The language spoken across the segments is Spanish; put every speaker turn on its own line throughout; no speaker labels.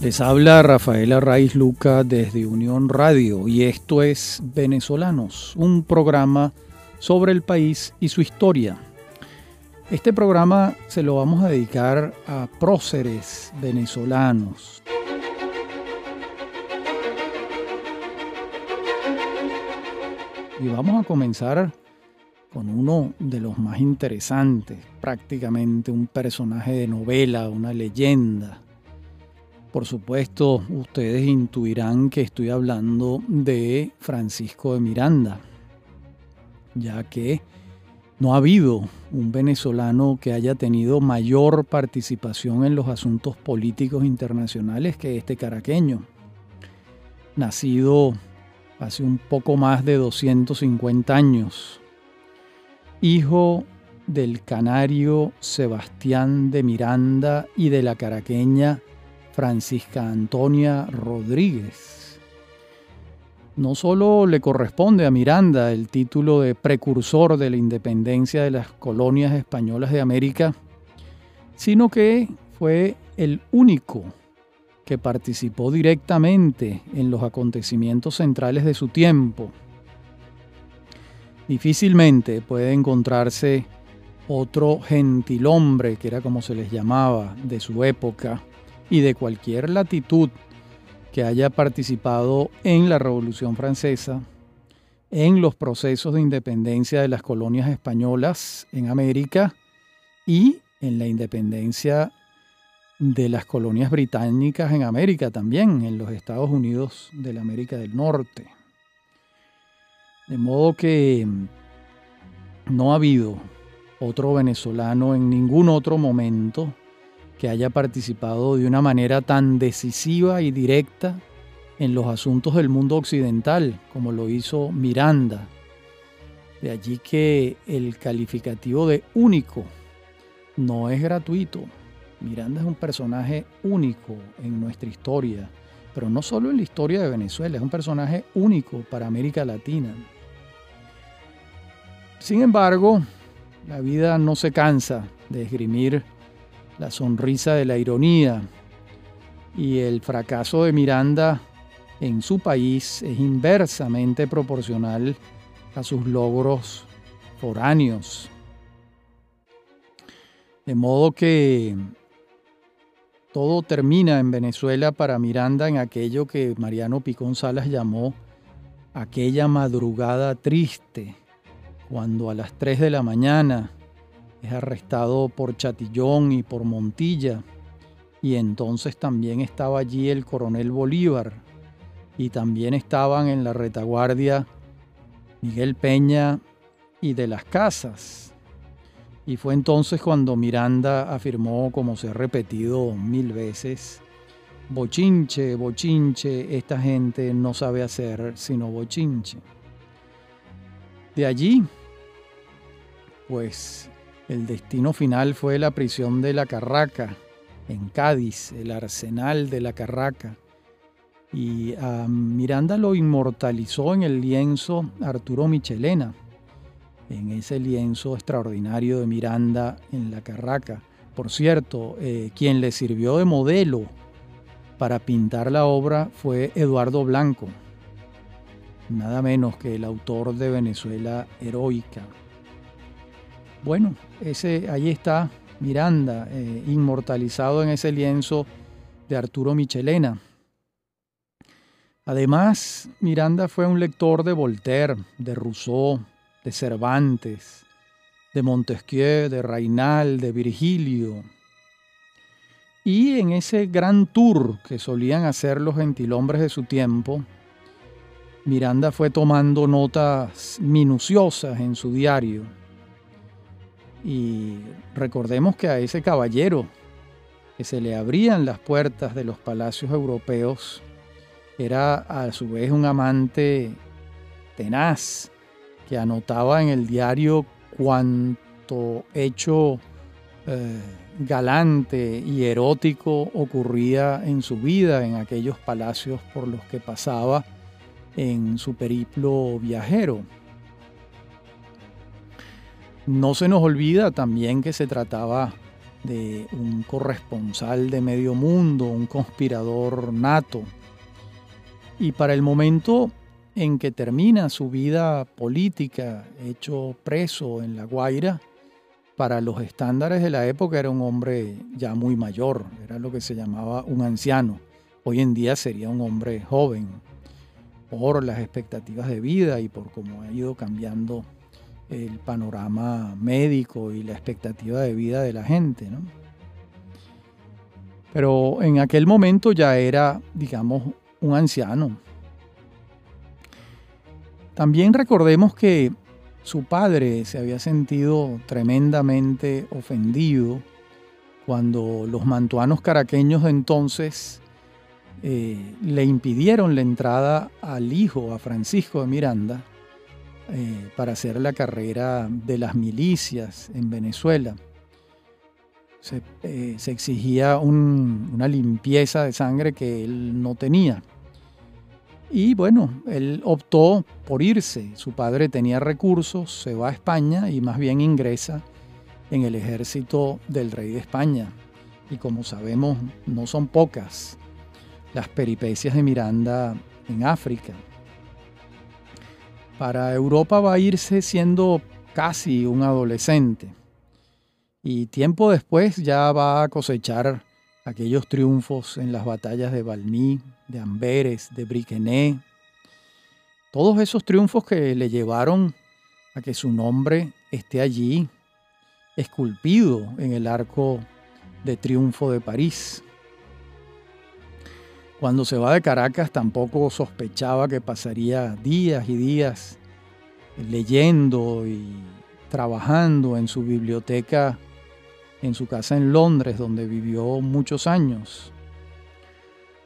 Les habla Rafael Arraiz Luca desde Unión Radio y esto es Venezolanos, un programa sobre el país y su historia. Este programa se lo vamos a dedicar a próceres venezolanos. Y vamos a comenzar con uno de los más interesantes, prácticamente un personaje de novela, una leyenda por supuesto, ustedes intuirán que estoy hablando de Francisco de Miranda, ya que no ha habido un venezolano que haya tenido mayor participación en los asuntos políticos internacionales que este caraqueño. Nacido hace un poco más de 250 años, hijo del canario Sebastián de Miranda y de la caraqueña Francisca Antonia Rodríguez. No solo le corresponde a Miranda el título de precursor de la independencia de las colonias españolas de América, sino que fue el único que participó directamente en los acontecimientos centrales de su tiempo. Difícilmente puede encontrarse otro gentilhombre, que era como se les llamaba, de su época, y de cualquier latitud que haya participado en la Revolución Francesa, en los procesos de independencia de las colonias españolas en América y en la independencia de las colonias británicas en América también, en los Estados Unidos de la América del Norte. De modo que no ha habido otro venezolano en ningún otro momento que haya participado de una manera tan decisiva y directa en los asuntos del mundo occidental, como lo hizo Miranda. De allí que el calificativo de único no es gratuito. Miranda es un personaje único en nuestra historia, pero no solo en la historia de Venezuela, es un personaje único para América Latina. Sin embargo, la vida no se cansa de esgrimir la sonrisa de la ironía y el fracaso de Miranda en su país es inversamente proporcional a sus logros foráneos. De modo que todo termina en Venezuela para Miranda en aquello que Mariano Picón Salas llamó aquella madrugada triste, cuando a las 3 de la mañana es arrestado por Chatillón y por Montilla, y entonces también estaba allí el coronel Bolívar, y también estaban en la retaguardia Miguel Peña y de las Casas. Y fue entonces cuando Miranda afirmó, como se ha repetido mil veces, bochinche, bochinche, esta gente no sabe hacer sino bochinche. De allí, pues el destino final fue la prisión de la Carraca, en Cádiz, el arsenal de la Carraca. Y a Miranda lo inmortalizó en el lienzo Arturo Michelena, en ese lienzo extraordinario de Miranda en la Carraca. Por cierto, eh, quien le sirvió de modelo para pintar la obra fue Eduardo Blanco, nada menos que el autor de Venezuela Heroica. Bueno, ese, ahí está Miranda, eh, inmortalizado en ese lienzo de Arturo Michelena. Además, Miranda fue un lector de Voltaire, de Rousseau, de Cervantes, de Montesquieu, de Rainal, de Virgilio. Y en ese gran tour que solían hacer los gentilhombres de su tiempo, Miranda fue tomando notas minuciosas en su diario y recordemos que a ese caballero que se le abrían las puertas de los palacios europeos era a su vez un amante tenaz que anotaba en el diario cuanto hecho eh, galante y erótico ocurría en su vida en aquellos palacios por los que pasaba en su periplo viajero. No se nos olvida también que se trataba de un corresponsal de medio mundo, un conspirador nato. Y para el momento en que termina su vida política, hecho preso en La Guaira, para los estándares de la época era un hombre ya muy mayor, era lo que se llamaba un anciano. Hoy en día sería un hombre joven, por las expectativas de vida y por cómo ha ido cambiando el panorama médico y la expectativa de vida de la gente. Pero en aquel momento ya era, digamos, un anciano. También recordemos que su padre se había sentido tremendamente ofendido cuando los mantuanos caraqueños de entonces eh, le impidieron la entrada al hijo, a Francisco de Miranda, eh, para hacer la carrera de las milicias en Venezuela. Se, eh, exigía una limpieza de sangre que él no tenía. Y bueno, él optó por irse. Su padre tenía recursos, se va a España y más bien ingresa en el ejército del rey de España. Y como sabemos, no son pocas las peripecias de Miranda en África. Para Europa va a irse siendo casi un adolescente y tiempo después ya va a cosechar aquellos triunfos en las batallas de Valmy, de Amberes, de Briquené, todos esos triunfos que le llevaron a que su nombre esté allí esculpido en el arco de triunfo de París. Cuando se va de Caracas tampoco sospechaba que pasaría días y días leyendo y trabajando en su biblioteca en su casa en Londres, donde vivió muchos años.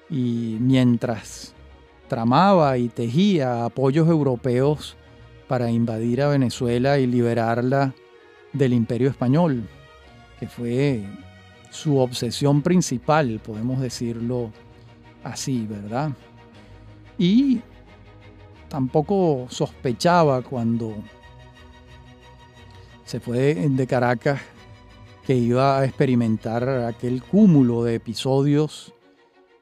Y mientras tramaba y tejía apoyos europeos para invadir a Venezuela y liberarla del imperio español, que fue su obsesión principal, podemos decirlo así, ¿verdad? Y tampoco sospechaba cuando se fue de Caracas que iba a experimentar aquel cúmulo de episodios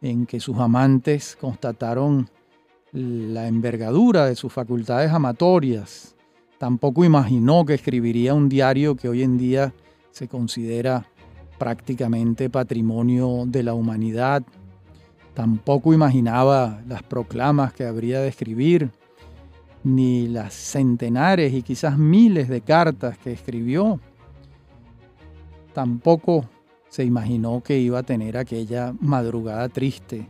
en que sus amantes constataron la envergadura de sus facultades amatorias. Tampoco imaginó que escribiría un diario que hoy en día se considera prácticamente patrimonio de la humanidad Tampoco imaginaba las proclamas que habría de escribir, ni las centenares y quizás miles de cartas que escribió. Tampoco se imaginó que iba a tener aquella madrugada triste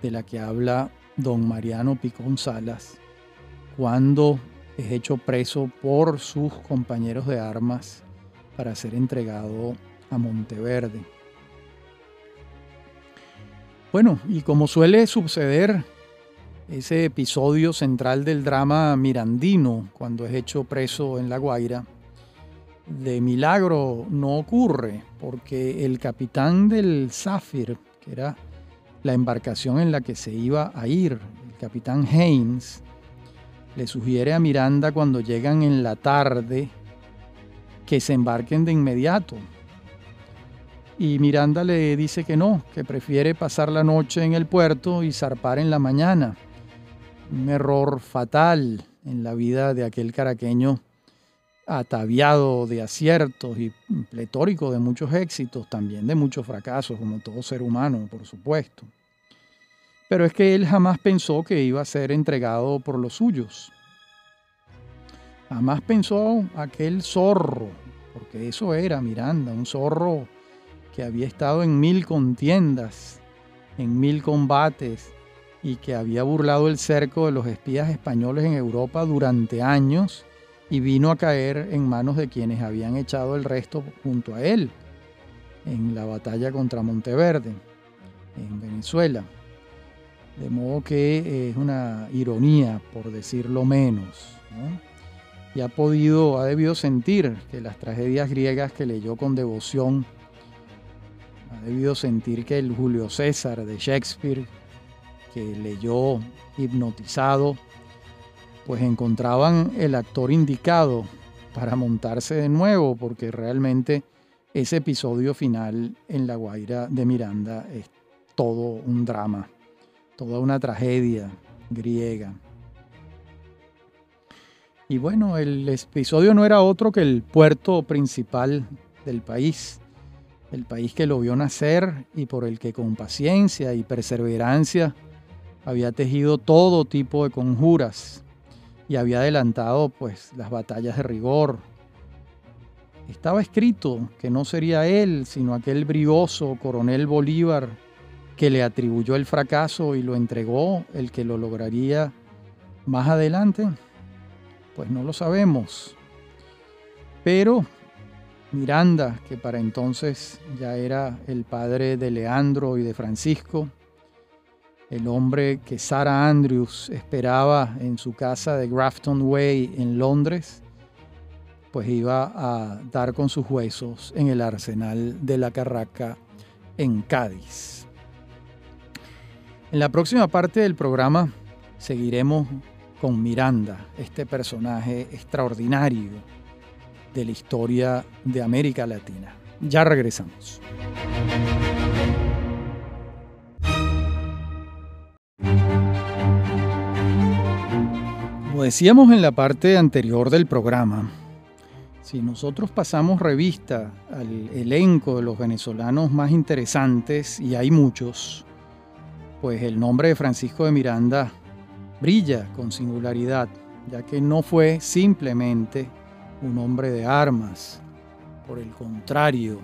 de la que habla don Mariano Picón Salas, cuando es hecho preso por sus compañeros de armas para ser entregado a Monteverde. Bueno, y como suele suceder, ese episodio central del drama mirandino, cuando es hecho preso en La Guaira, de milagro no ocurre, porque el capitán del Zafir, que era la embarcación en la que se iba a ir, el capitán Haynes, le sugiere a Miranda cuando llegan en la tarde que se embarquen de inmediato, y Miranda le dice que no, que prefiere pasar la noche en el puerto y zarpar en la mañana. Un error fatal en la vida de aquel caraqueño ataviado de aciertos y pletórico de muchos éxitos, también de muchos fracasos, como todo ser humano, por supuesto. Pero es que él jamás pensó que iba a ser entregado por los suyos. Jamás pensó aquel zorro, porque eso era Miranda, un zorro que había estado en mil contiendas, en mil combates, y que había burlado el cerco de los espías españoles en Europa durante años y vino a caer en manos de quienes habían echado el resto junto a él en la batalla contra Monteverde, en Venezuela. De modo que es una ironía, por decirlo menos. Y ha podido, ha debido sentir que las tragedias griegas que leyó con devoción ha debido sentir que el Julio César de Shakespeare, que leyó hipnotizado, pues encontraban el actor indicado para montarse de nuevo, porque realmente ese episodio final en La Guaira de Miranda es todo un drama, toda una tragedia griega. Y bueno, el episodio no era otro que el puerto principal del país, el país que lo vio nacer y por el que con paciencia y perseverancia había tejido todo tipo de conjuras y había adelantado pues las batallas de rigor. Estaba escrito que no sería él, sino aquel brioso coronel Bolívar que le atribuyó el fracaso y lo entregó, el que lo lograría más adelante. Pues no lo sabemos. Pero Miranda, que para entonces ya era el padre de Leandro y de Francisco, el hombre que Sarah Andrews esperaba en su casa de Grafton Way en Londres, pues iba a dar con sus huesos en el arsenal de la Carraca en Cádiz. En la próxima parte del programa seguiremos con Miranda, este personaje extraordinario de la historia de América Latina. Ya regresamos. Como decíamos en la parte anterior del programa, si nosotros pasamos revista al elenco de los venezolanos más interesantes, y hay muchos, pues el nombre de Francisco de Miranda brilla con singularidad, ya que no fue simplemente un hombre de armas. Por el contrario,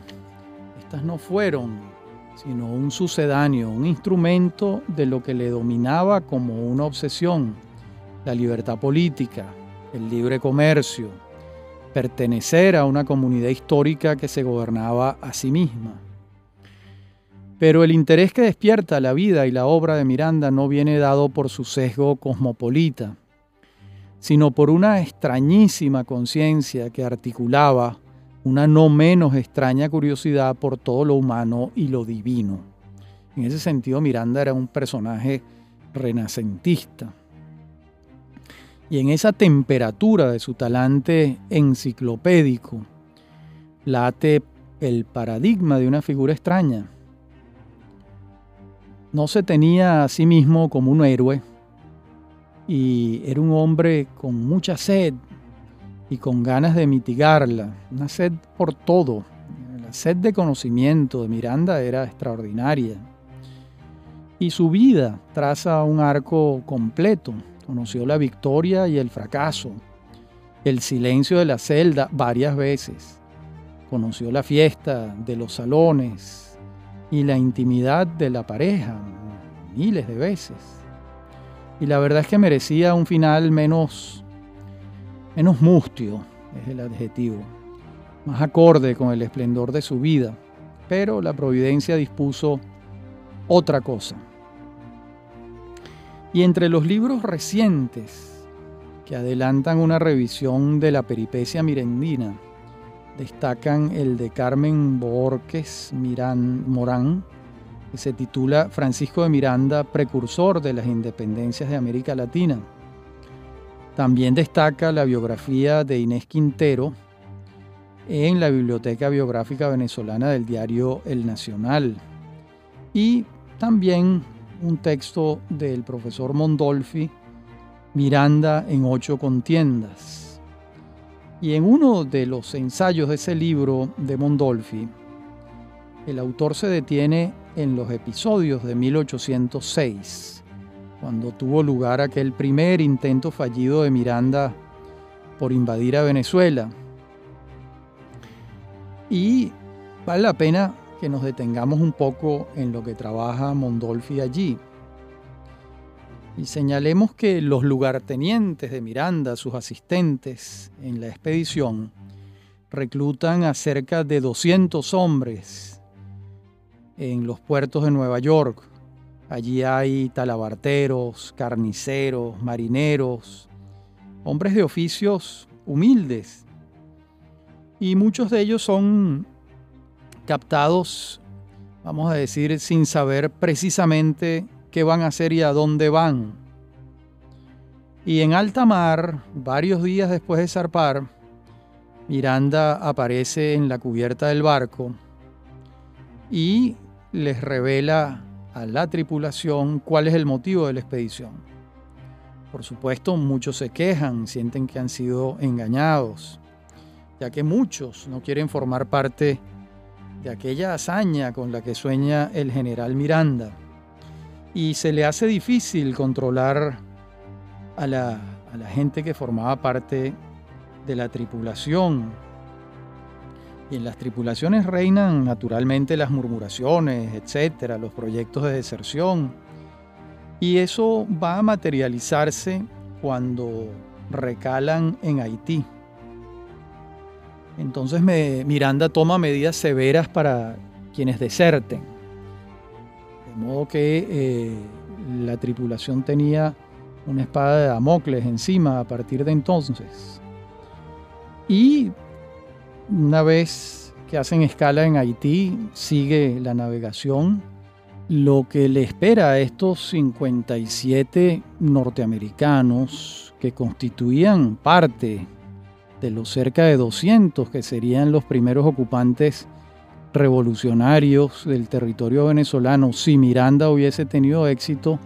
estas no fueron sino un sucedáneo, un instrumento de lo que le dominaba como una obsesión, la libertad política, el libre comercio, pertenecer a una comunidad histórica que se gobernaba a sí misma. Pero el interés que despierta la vida y la obra de Miranda no viene dado por su sesgo cosmopolita, sino por una extrañísima conciencia que articulaba una no menos extraña curiosidad por todo lo humano y lo divino. En ese sentido, Miranda era un personaje renacentista y en esa temperatura de su talante enciclopédico late el paradigma de una figura extraña. No se tenía a sí mismo como un héroe y era un hombre con mucha sed y con ganas de mitigarla, una sed por todo. La sed de conocimiento de Miranda era extraordinaria. Y su vida traza un arco completo Conoció la victoria y el fracaso, el silencio de la celda varias veces. Conoció la fiesta de los salones y la intimidad de la pareja miles de veces. Y la verdad es que merecía un final menos, menos mustio, es el adjetivo, más acorde con el esplendor de su vida. Pero la providencia dispuso otra cosa. Y entre los libros recientes que adelantan una revisión de la peripecia mirendina, destacan el de Carmen Borges Mirán, Morán, se titula Francisco de Miranda, precursor de las independencias de América Latina. También destaca la biografía de Inés Quintero en la Biblioteca Biográfica Venezolana del diario El Nacional. Y también un texto del profesor Mondolfi, Miranda en ocho contiendas. Y en uno de los ensayos de ese libro de Mondolfi, el autor se detiene en los episodios de 1806, cuando tuvo lugar aquel primer intento fallido de Miranda por invadir a Venezuela. Y vale la pena que nos detengamos un poco en lo que trabaja Mondolfi allí. Y señalemos que los lugartenientes de Miranda, sus asistentes en la expedición, reclutan a cerca de 200 hombres en los puertos de Nueva York. Allí hay talabarteros, carniceros, marineros, hombres de oficios humildes. Y muchos de ellos son captados, vamos a decir, sin saber precisamente qué van a hacer y a dónde van. Y en alta mar, varios días después de zarpar, Miranda aparece en la cubierta del barco y les revela a la tripulación cuál es el motivo de la expedición. Por supuesto, muchos se quejan, sienten que han sido engañados, ya que muchos no quieren formar parte de aquella hazaña con la que sueña el general Miranda. Y se le hace difícil controlar a la, a la gente que formaba parte de la tripulación. Y en las tripulaciones reinan naturalmente las murmuraciones, etcétera, los proyectos de deserción. Y eso va a materializarse cuando recalan en Haití. Entonces Miranda toma medidas severas para quienes deserten. De modo que eh, la tripulación tenía una espada de Damocles encima a partir de entonces. Y una vez que hacen escala en Haití, sigue la navegación. Lo que le espera a estos 57 norteamericanos que constituían parte de los cerca de 200 que serían los primeros ocupantes revolucionarios del territorio venezolano, si Miranda hubiese tenido éxito,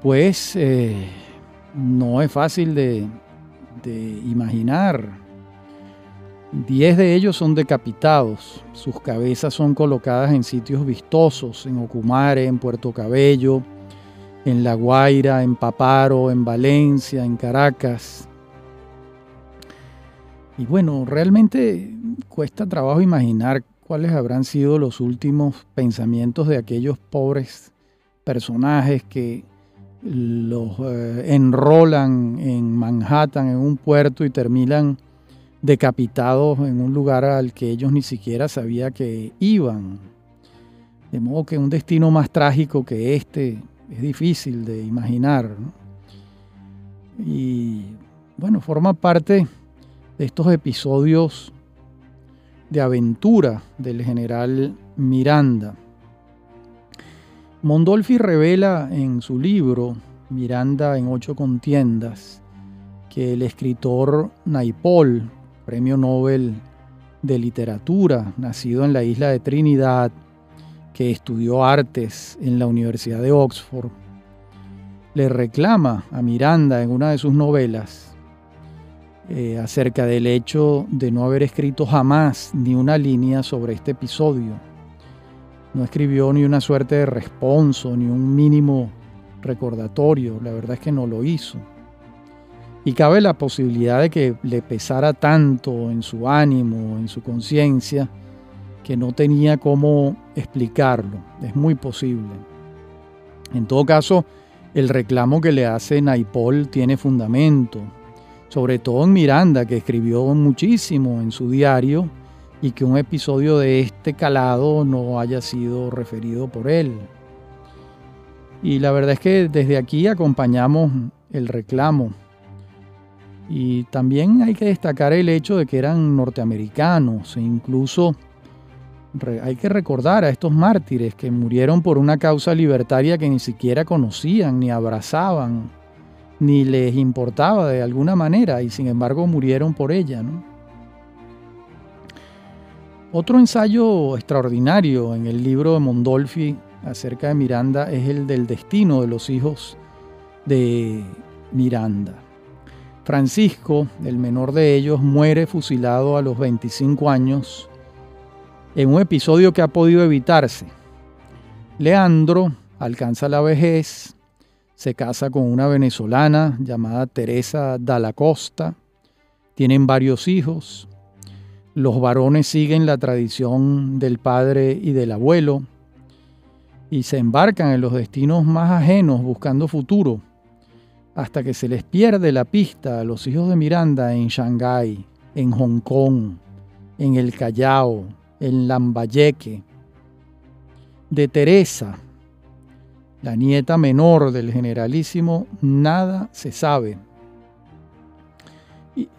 pues eh, no es fácil de, de imaginar. Diez de ellos son decapitados, sus cabezas son colocadas en sitios vistosos, en Ocumare, en Puerto Cabello, en La Guaira, en Paparo, en Valencia, en Caracas. Y bueno, realmente cuesta trabajo imaginar cuáles habrán sido los últimos pensamientos de aquellos pobres personajes que los eh, enrolan en Manhattan, en un puerto, y terminan decapitados en un lugar al que ellos ni siquiera sabían que iban. De modo que un destino más trágico que este es difícil de imaginar. Y bueno, forma parte de estos episodios de aventura del general Miranda. Mondolfi revela en su libro Miranda en ocho contiendas que el escritor Naipol, premio Nobel de literatura, nacido en la isla de Trinidad, que estudió artes en la Universidad de Oxford, le reclama a Miranda en una de sus novelas eh, acerca del hecho de no haber escrito jamás ni una línea sobre este episodio. No escribió ni una suerte de responso, ni un mínimo recordatorio. La verdad es que no lo hizo. Y cabe la posibilidad de que le pesara tanto en su ánimo, en su conciencia, que no tenía cómo explicarlo. Es muy posible. En todo caso, el reclamo que le hace Naipol tiene fundamento sobre todo en Miranda, que escribió muchísimo en su diario y que un episodio de este calado no haya sido referido por él. Y la verdad es que desde aquí acompañamos el reclamo. Y también hay que destacar el hecho de que eran norteamericanos e incluso hay que recordar a estos mártires que murieron por una causa libertaria que ni siquiera conocían ni abrazaban ni les importaba de alguna manera y sin embargo murieron por ella. Otro ensayo extraordinario en el libro de Mondolfi acerca de Miranda es el del destino de los hijos de Miranda. Francisco, el menor de ellos, muere fusilado a los 25 años en un episodio que ha podido evitarse. Leandro alcanza la vejez, se casa con una venezolana llamada Teresa Dalla Costa. Tienen varios hijos. Los varones siguen la tradición del padre y del abuelo y se embarcan en los destinos más ajenos buscando futuro, hasta que se les pierde la pista a los hijos de Miranda en Shanghái, en Hong Kong, en el Callao, en Lambayeque. De Teresa, la nieta menor del generalísimo, nada se sabe.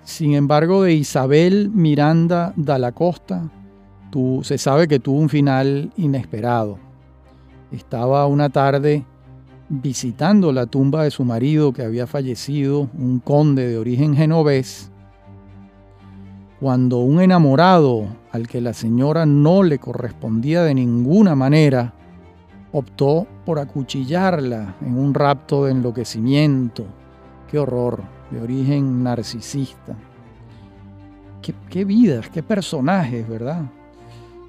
sin embargo, de Isabel Miranda da la Costa, se sabe que tuvo un final inesperado. Estaba una tarde visitando la tumba de su marido que había fallecido, un conde de origen genovés, cuando un enamorado al que la señora no le correspondía de ninguna manera, optó por acuchillarla en un rapto de enloquecimiento. Qué horror, de origen narcisista. Qué, vidas, qué personajes, ¿verdad?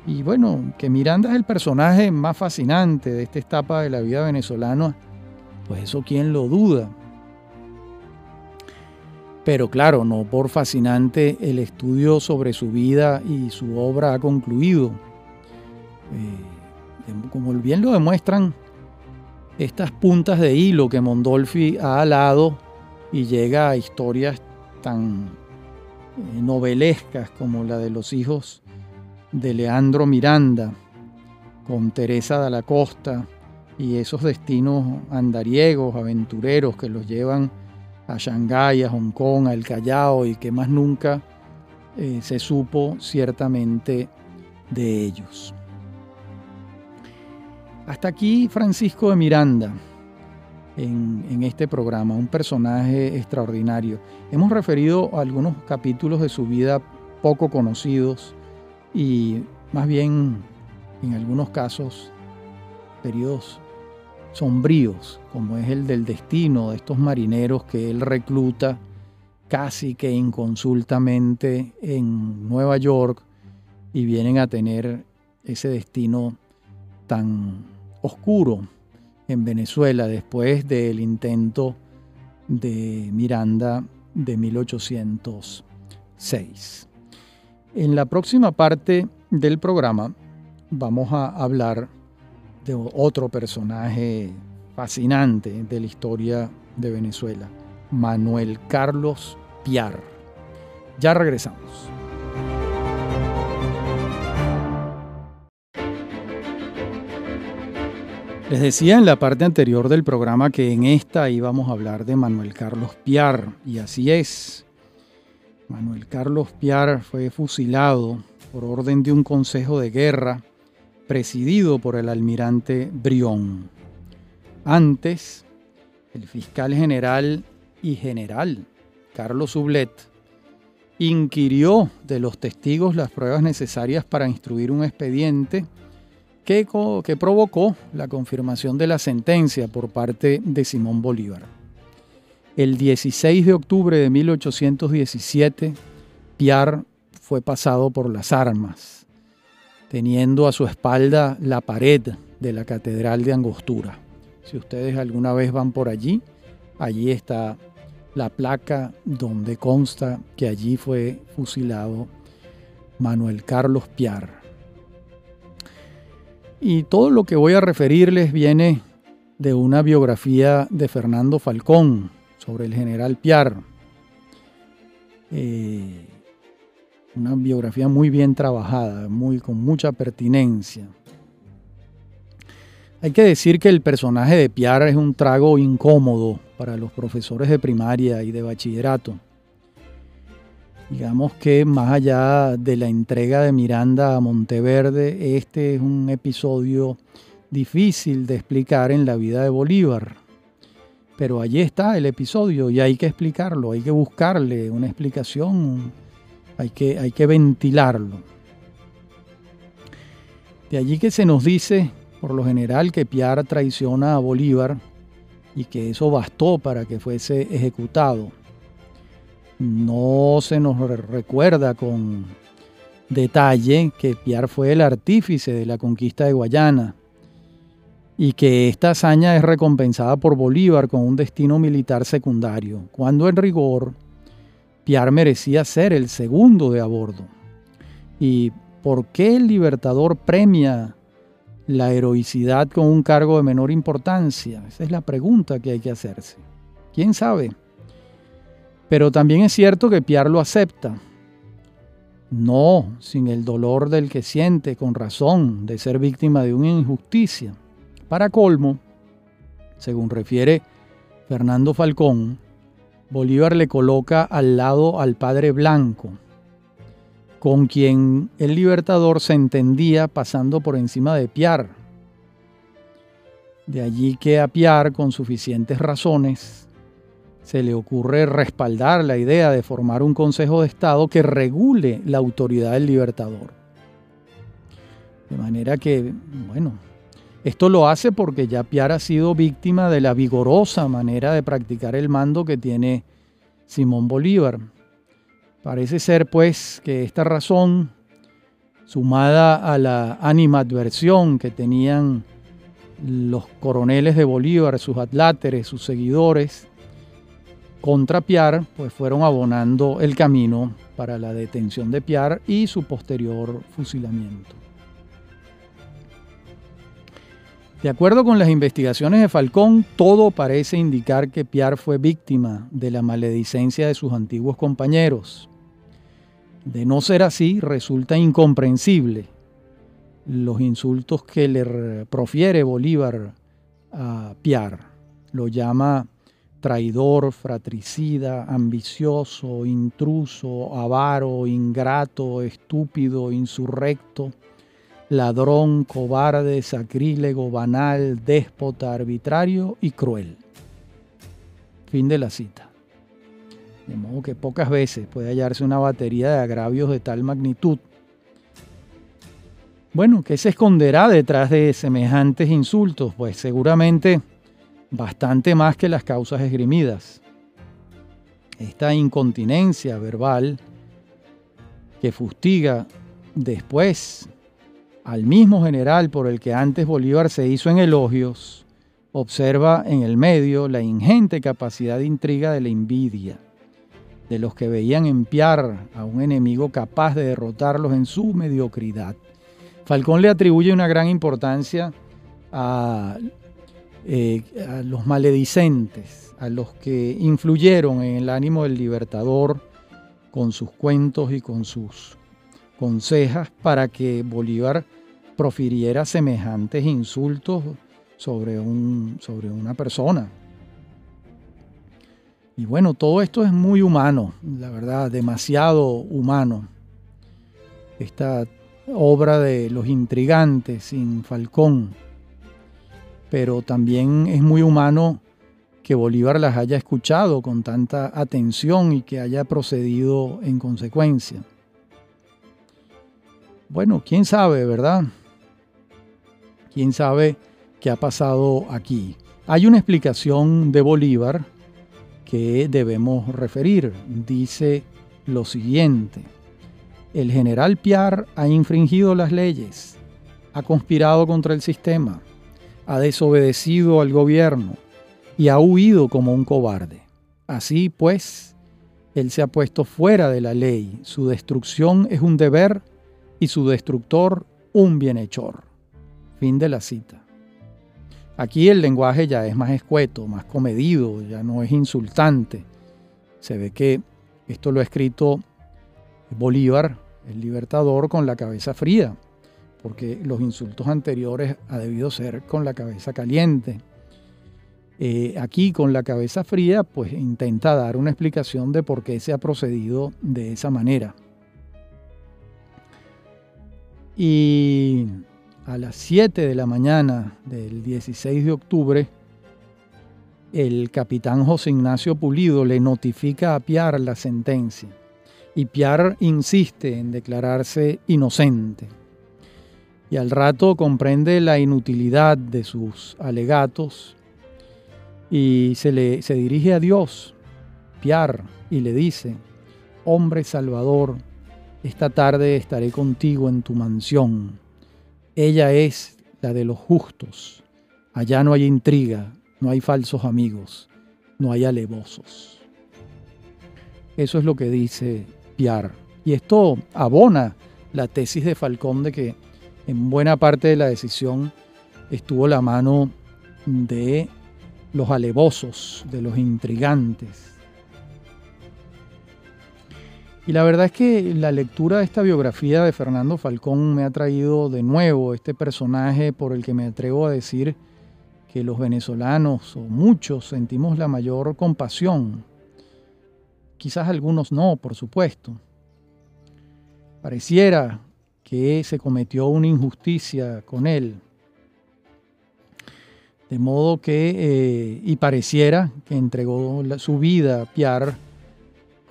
Y bueno, que Miranda es el personaje más fascinante de esta etapa de la vida venezolana, pues eso quién lo duda. Pero claro, no por fascinante el estudio sobre su vida y su obra ha concluido. Eh, como bien lo demuestran estas puntas de hilo que Mondolfi ha alado y llega a historias tan eh, novelescas como la de los hijos de Leandro Miranda con Teresa de la Costa y esos destinos andariegos, aventureros que los llevan a Shanghái, a Hong Kong, al Callao y que más nunca eh, se supo ciertamente de ellos. Hasta aquí Francisco de Miranda en, en, este programa, un personaje extraordinario. Hemos referido a algunos capítulos de su vida poco conocidos y más bien en algunos casos periodos sombríos, como es el del destino de estos marineros que él recluta casi que inconsultamente en Nueva York y vienen a tener ese destino tan oscuro en Venezuela después del intento de Miranda de 1806. En la próxima parte del programa vamos a hablar de otro personaje fascinante de la historia de Venezuela, Manuel Carlos Piar. Ya regresamos. Les decía en la parte anterior del programa que en esta íbamos a hablar de Manuel Carlos Piar, y así es. Manuel Carlos Piar fue fusilado por orden de un consejo de guerra presidido por el almirante Brión. Antes, el fiscal general y general Carlos Sublet inquirió de los testigos las pruebas necesarias para instruir un expediente que, que provocó la confirmación de la sentencia por parte de Simón Bolívar. El 16 de octubre de 1817, Piar fue pasado por las armas teniendo a su espalda la pared de la Catedral de Angostura. Si ustedes alguna vez van por allí, allí está la placa donde consta que allí fue fusilado Manuel Carlos Piar. Y todo lo que voy a referirles viene de una biografía de Fernando Falcón sobre el general Piar. Eh, una biografía muy bien trabajada, muy, con mucha pertinencia. Hay que decir que el personaje de Piar es un trago incómodo para los profesores de primaria y de bachillerato. Digamos que más allá de la entrega de Miranda a Monteverde, este es un episodio difícil de explicar en la vida de Bolívar. Pero allí está el episodio y hay que explicarlo, hay que buscarle una explicación, hay que, hay que ventilarlo. De allí que se nos dice, por lo general, que Piar traiciona a Bolívar y que eso bastó para que fuese ejecutado. No se nos recuerda con detalle que Piar fue el artífice de la conquista de Guayana y que esta hazaña es recompensada por Bolívar con un destino militar secundario, cuando en rigor Piar merecía ser el segundo de a bordo. ¿Y por qué el Libertador premia la heroicidad con un cargo de menor importancia? Esa es la pregunta que hay que hacerse. ¿Quién sabe? Pero también es cierto que Piar lo acepta. No sin el dolor del que siente con razón de ser víctima de una injusticia. Para colmo, según refiere Fernando Falcón, Bolívar le coloca al lado al padre Blanco, con quien el libertador se entendía pasando por encima de Piar. De allí que a Piar, con suficientes razones, se le ocurre respaldar la idea de formar un Consejo de Estado que regule la autoridad del libertador. De manera que, bueno, esto lo hace porque ya Piar ha sido víctima de la vigorosa manera de practicar el mando que tiene Simón Bolívar. Parece ser pues que esta razón, sumada a la animadversión que tenían los coroneles de Bolívar, sus atláteres, sus seguidores, contra Piar, pues fueron abonando el camino para la detención de Piar y su posterior fusilamiento. De acuerdo con las investigaciones de Falcón, todo parece indicar que Piar fue víctima de la maledicencia de sus antiguos compañeros. De no ser así, resulta incomprensible los insultos que le profiere Bolívar a Piar. Lo llama traidor, fratricida, ambicioso, intruso, avaro, ingrato, estúpido, insurrecto, ladrón, cobarde, sacrílego, banal, déspota, arbitrario y cruel. Fin de la cita. De modo que pocas veces puede hallarse una batería de agravios de tal magnitud. Bueno, ¿qué se esconderá detrás de semejantes insultos? Pues seguramente bastante más que las causas esgrimidas. Esta incontinencia verbal que fustiga después al mismo general por el que antes Bolívar se hizo en elogios, observa en el medio la ingente capacidad de intriga de la envidia, de los que veían empiar a un enemigo capaz de derrotarlos en su mediocridad. Falcón le atribuye una gran importancia a, eh, a los maledicentes, a los que influyeron en el ánimo del libertador con sus cuentos y con sus consejas para que Bolívar profiriera semejantes insultos sobre, un, sobre una persona. Y bueno, todo esto es muy humano, la verdad, demasiado humano. Esta obra de Los Intrigantes sin Falcón. Pero también es muy humano que Bolívar las haya escuchado con tanta atención y que haya procedido en consecuencia. Bueno, quién sabe, ¿verdad? ¿Quién sabe qué ha pasado aquí? Hay una explicación de Bolívar que debemos referir. Dice lo siguiente. El general Piar ha infringido las leyes, ha conspirado contra el sistema, ha desobedecido al gobierno y ha huido como un cobarde. Así pues, él se ha puesto fuera de la ley. Su destrucción es un deber y su destructor un bienhechor. Fin de la cita. Aquí el lenguaje ya es más escueto, más comedido, ya no es insultante. Se ve que esto lo ha escrito Bolívar, el libertador, con la cabeza fría, porque los insultos anteriores ha debido ser con la cabeza caliente. Eh, aquí con la cabeza fría, pues intenta dar una explicación de por qué se ha procedido de esa manera. Y a las 7 de la mañana del 16 de octubre, el capitán José Ignacio Pulido le notifica a Piar la sentencia y Piar insiste en declararse inocente. Y al rato comprende la inutilidad de sus alegatos y se, le, se dirige a Dios, Piar, y le dice, hombre salvador, esta tarde estaré contigo en tu mansión. Ella es la de los justos. Allá no hay intriga, no hay falsos amigos, no hay alevosos. Eso es lo que dice Piar. Y esto abona la tesis de Falcón de que en buena parte de la decisión estuvo la mano de los alevosos, de los intrigantes, y la verdad es que la lectura de esta biografía de Fernando Falcón me ha traído de nuevo este personaje por el que me atrevo a decir que los venezolanos o muchos sentimos la mayor compasión. Quizás algunos no, por supuesto. Pareciera que se cometió una injusticia con él. De modo que, eh, y pareciera que entregó su vida a Piar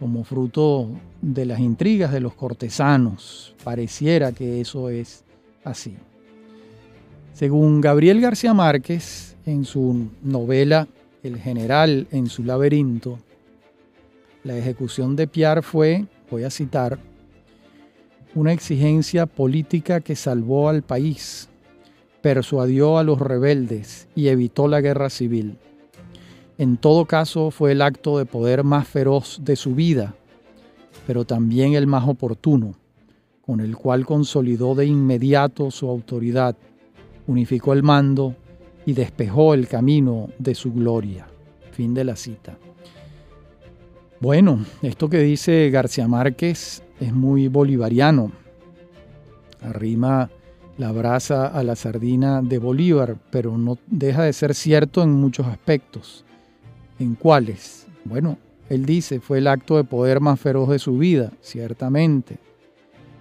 como fruto de las intrigas de los cortesanos. Pareciera que eso es así. Según Gabriel García Márquez, en su novela El general en su laberinto, la ejecución de Piar fue, voy a citar, una exigencia política que salvó al país, persuadió a los rebeldes y evitó la guerra civil. En todo caso fue el acto de poder más feroz de su vida, pero también el más oportuno, con el cual consolidó de inmediato su autoridad, unificó el mando y despejó el camino de su gloria. Fin de la cita. Bueno, esto que dice García Márquez es muy bolivariano. Arrima la brasa a la sardina de Bolívar, pero no deja de ser cierto en muchos aspectos. ¿En cuáles? Bueno, él dice, fue el acto de poder más feroz de su vida, ciertamente.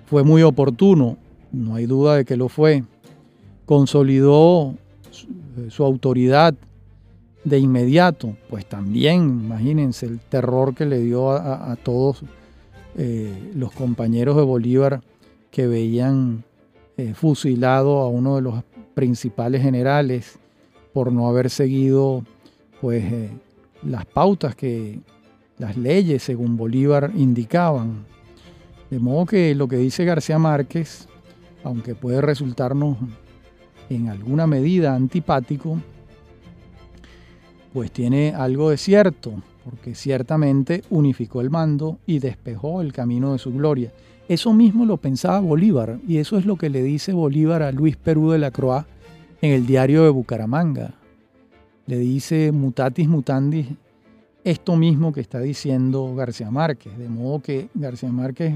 Fue muy oportuno, no hay duda de que lo fue. Consolidó su, autoridad de inmediato, pues también, imagínense el terror que le dio a, todos eh, los compañeros de Bolívar que veían eh, fusilado a uno de los principales generales por no haber seguido pues eh, las pautas que las leyes según Bolívar indicaban. De modo que lo que dice García Márquez, aunque puede resultarnos en alguna medida antipático, pues tiene algo de cierto, porque ciertamente unificó el mando y despejó el camino de su gloria. Eso mismo lo pensaba Bolívar, y eso es lo que le dice Bolívar a Luis Perú de la Croix en el diario de Bucaramanga le dice mutatis mutandis esto mismo que está diciendo García Márquez, de modo que García Márquez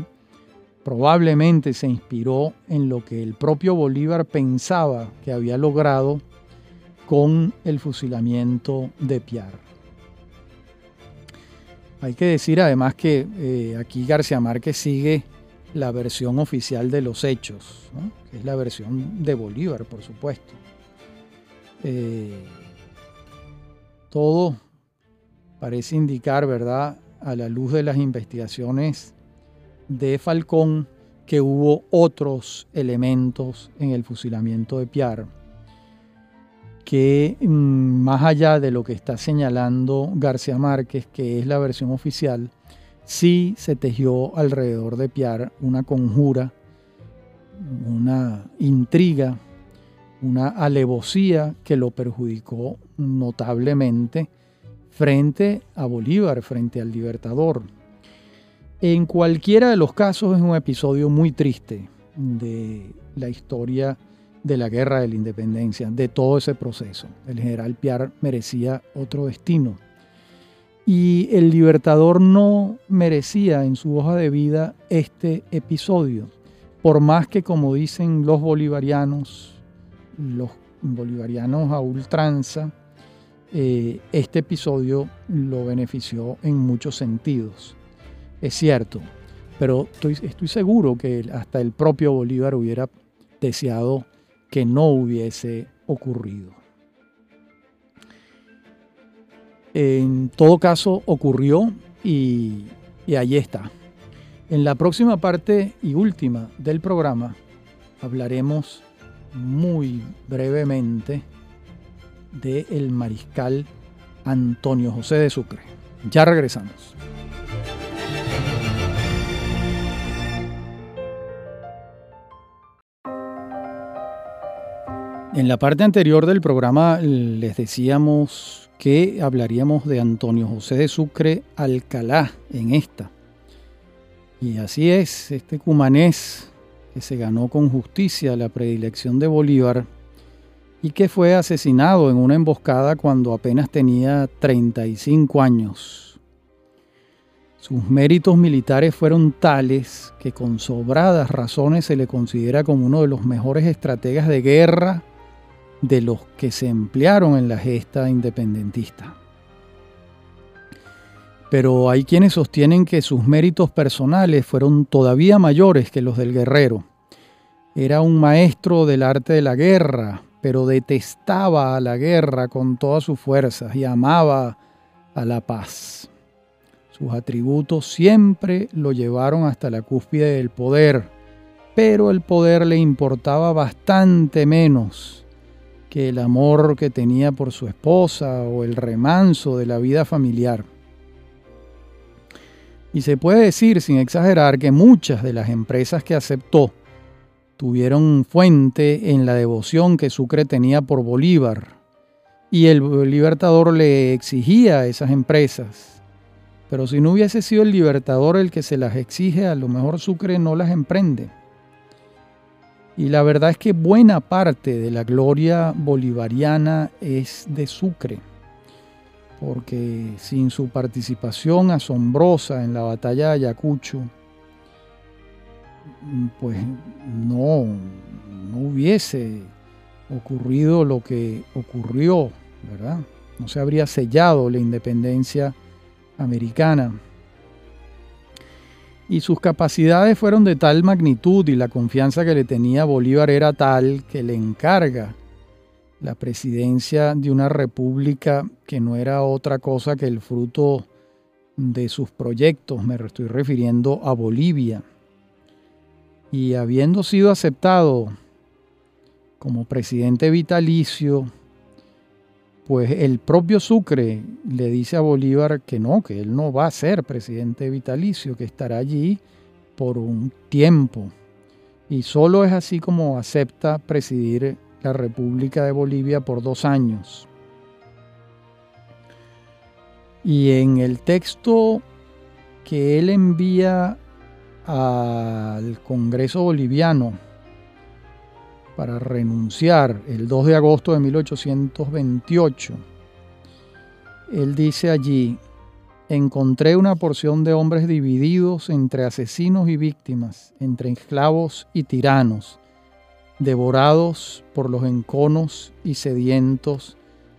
probablemente se inspiró en lo que el propio Bolívar pensaba que había logrado con el fusilamiento de Piar. Hay que decir además que eh, aquí García Márquez sigue la versión oficial de los hechos, que es la versión de Bolívar, por supuesto. Eh, todo parece indicar, ¿verdad?, a la luz de las investigaciones de Falcón, que hubo otros elementos en el fusilamiento de Piar, que mm, más allá de lo que está señalando García Márquez, que es la versión oficial, sí se tejió alrededor de Piar una conjura, una intriga una alevosía que lo perjudicó notablemente frente a Bolívar, frente al Libertador. En cualquiera de los casos es un episodio muy triste de la historia de la guerra de la independencia, de todo ese proceso. El general Piar merecía otro destino. Y el Libertador no merecía en su hoja de vida este episodio, por más que, como dicen los bolivarianos, los bolivarianos a ultranza, eh, este episodio lo benefició en muchos sentidos. Es cierto, pero estoy, seguro que hasta el propio Bolívar hubiera deseado que no hubiese ocurrido. En todo caso ocurrió y, y ahí está. En la próxima parte y última del programa hablaremos muy brevemente de el mariscal Antonio José de Sucre. Ya regresamos. En la parte anterior del programa les decíamos que hablaríamos de Antonio José de Sucre Alcalá en esta. Y así es, este cumanés que se ganó con justicia la predilección de Bolívar y que fue asesinado en una emboscada cuando apenas tenía 35 años. Sus méritos militares fueron tales que con sobradas razones se le considera como uno de los mejores estrategas de guerra de los que se emplearon en la gesta independentista. Pero hay quienes sostienen que sus méritos personales fueron todavía mayores que los del guerrero. Era un maestro del arte de la guerra, pero detestaba a la guerra con todas sus fuerzas y amaba a la paz. Sus atributos siempre lo llevaron hasta la cúspide del poder, pero el poder le importaba bastante menos que el amor que tenía por su esposa o el remanso de la vida familiar. Y se puede decir, sin exagerar, que muchas de las empresas que aceptó tuvieron fuente en la devoción que Sucre tenía por Bolívar. Y el libertador le exigía a esas empresas. Pero si no hubiese sido el libertador el que se las exige, a lo mejor Sucre no las emprende. Y la verdad es que buena parte de la gloria bolivariana es de Sucre porque sin su participación asombrosa en la batalla de Ayacucho, pues no, no hubiese ocurrido lo que ocurrió, ¿verdad? No se habría sellado la independencia americana. Y sus capacidades fueron de tal magnitud y la confianza que le tenía Bolívar era tal que le encarga la presidencia de una república que no era otra cosa que el fruto de sus proyectos, me estoy refiriendo a Bolivia. Y habiendo sido aceptado como presidente vitalicio, pues el propio Sucre le dice a Bolívar que no, que él no va a ser presidente vitalicio, que estará allí por un tiempo. Y solo es así como acepta presidir la República de Bolivia por dos años. Y en el texto que él envía al Congreso boliviano para renunciar el 2 de agosto de 1828, él dice allí, encontré una porción de hombres divididos entre asesinos y víctimas, entre esclavos y tiranos, devorados por los enconos y sedientos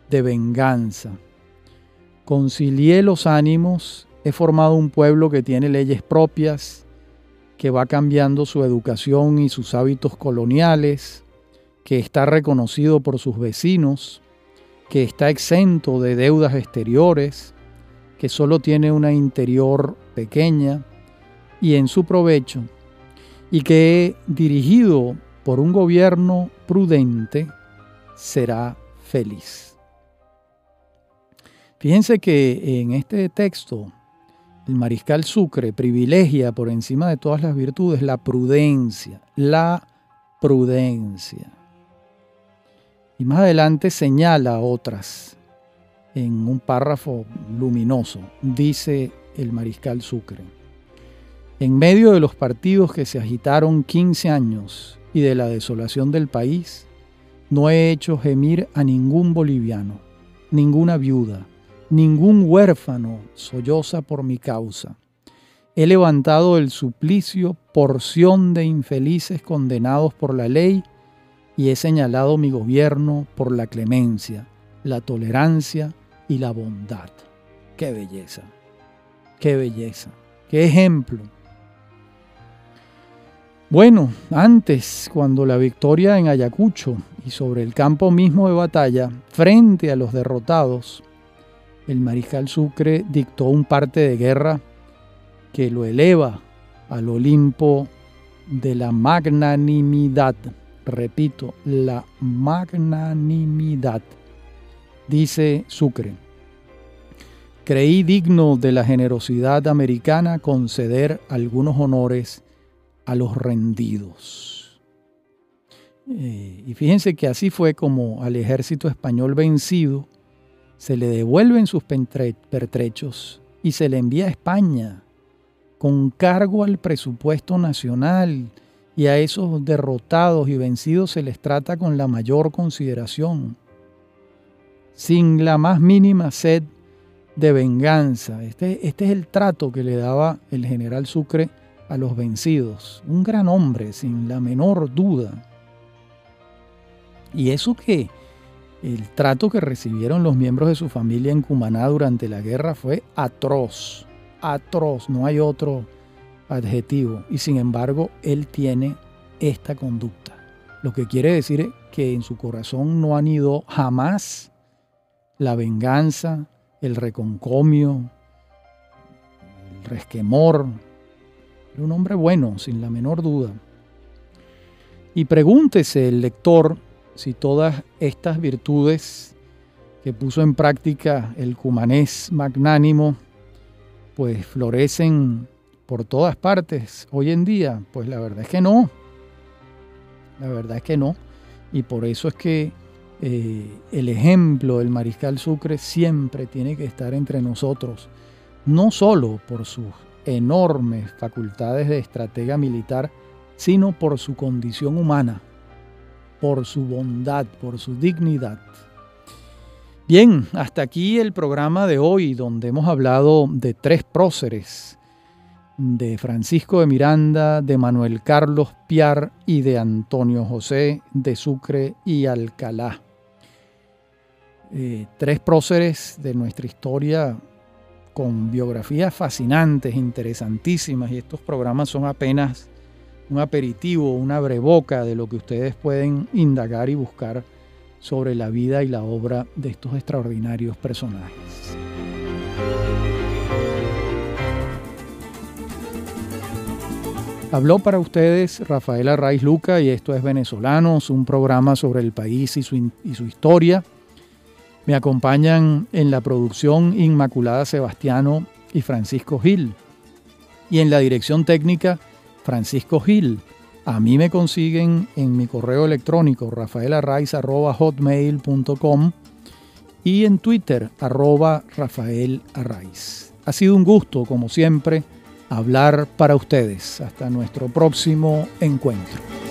de venganza. Concilié los ánimos, he formado un pueblo que tiene leyes propias, que va cambiando su educación y sus hábitos coloniales, que está reconocido por sus vecinos, que está exento de deudas exteriores, que solo tiene una interior pequeña y en su provecho, y que he dirigido por un gobierno prudente será feliz. Fíjense que en este texto el mariscal Sucre privilegia por encima de todas las virtudes la prudencia, la prudencia. Y más adelante señala otras en un párrafo luminoso, dice el mariscal Sucre. En medio de los partidos que se agitaron 15 años y de la desolación del país, no he hecho gemir a ningún boliviano, ninguna viuda, ningún huérfano solloza por mi causa. He levantado el suplicio, porción de infelices condenados por la ley, y he señalado mi gobierno por la clemencia, la tolerancia y la bondad. ¡Qué belleza! ¡Qué belleza! ¡Qué ejemplo! Bueno, antes, cuando la victoria en Ayacucho y sobre el campo mismo de batalla, frente a los derrotados, el mariscal Sucre dictó un parte de guerra que lo eleva al Olimpo de la magnanimidad. Repito, la magnanimidad. Dice Sucre, creí digno de la generosidad americana conceder algunos honores a los rendidos. Eh, y fíjense que así fue como al ejército español vencido se le devuelven sus pertrechos y se le envía a España con cargo al presupuesto nacional y a esos derrotados y vencidos se les trata con la mayor consideración, sin la más mínima sed de venganza. Este, este es el trato que le daba el general Sucre a los vencidos. Un gran hombre, sin la menor duda. Y eso que el trato que recibieron los miembros de su familia en Cumaná durante la guerra fue atroz, atroz, no hay otro adjetivo. Y sin embargo, él tiene esta conducta. Lo que quiere decir que en su corazón no han ido jamás la venganza, el reconcomio, el resquemor. Era un hombre bueno, sin la menor duda. Y pregúntese el lector si todas estas virtudes que puso en práctica el cumanés magnánimo, pues florecen por todas partes hoy en día. Pues la verdad es que no. La verdad es que no. Y por eso es que eh, el ejemplo del mariscal Sucre siempre tiene que estar entre nosotros, no solo por sus enormes facultades de estratega militar, sino por su condición humana, por su bondad, por su dignidad. Bien, hasta aquí el programa de hoy, donde hemos hablado de tres próceres de Francisco de Miranda, de Manuel Carlos Piar y de Antonio José de Sucre y Alcalá. Eh, tres próceres de nuestra historia con biografías fascinantes, interesantísimas, y estos programas son apenas un aperitivo, una breboca de lo que ustedes pueden indagar y buscar sobre la vida y la obra de estos extraordinarios personajes. Habló para ustedes Rafael Arraiz Luca y esto es Venezolanos, un programa sobre el país y su, y su historia. Me acompañan en la producción Inmaculada Sebastiano y Francisco Gil. Y en la dirección técnica Francisco Gil. A mí me consiguen en mi correo electrónico rafaelarraiz.hotmail.com y en Twitter arroba Rafael Ha sido un gusto, como siempre, hablar para ustedes. Hasta nuestro próximo encuentro.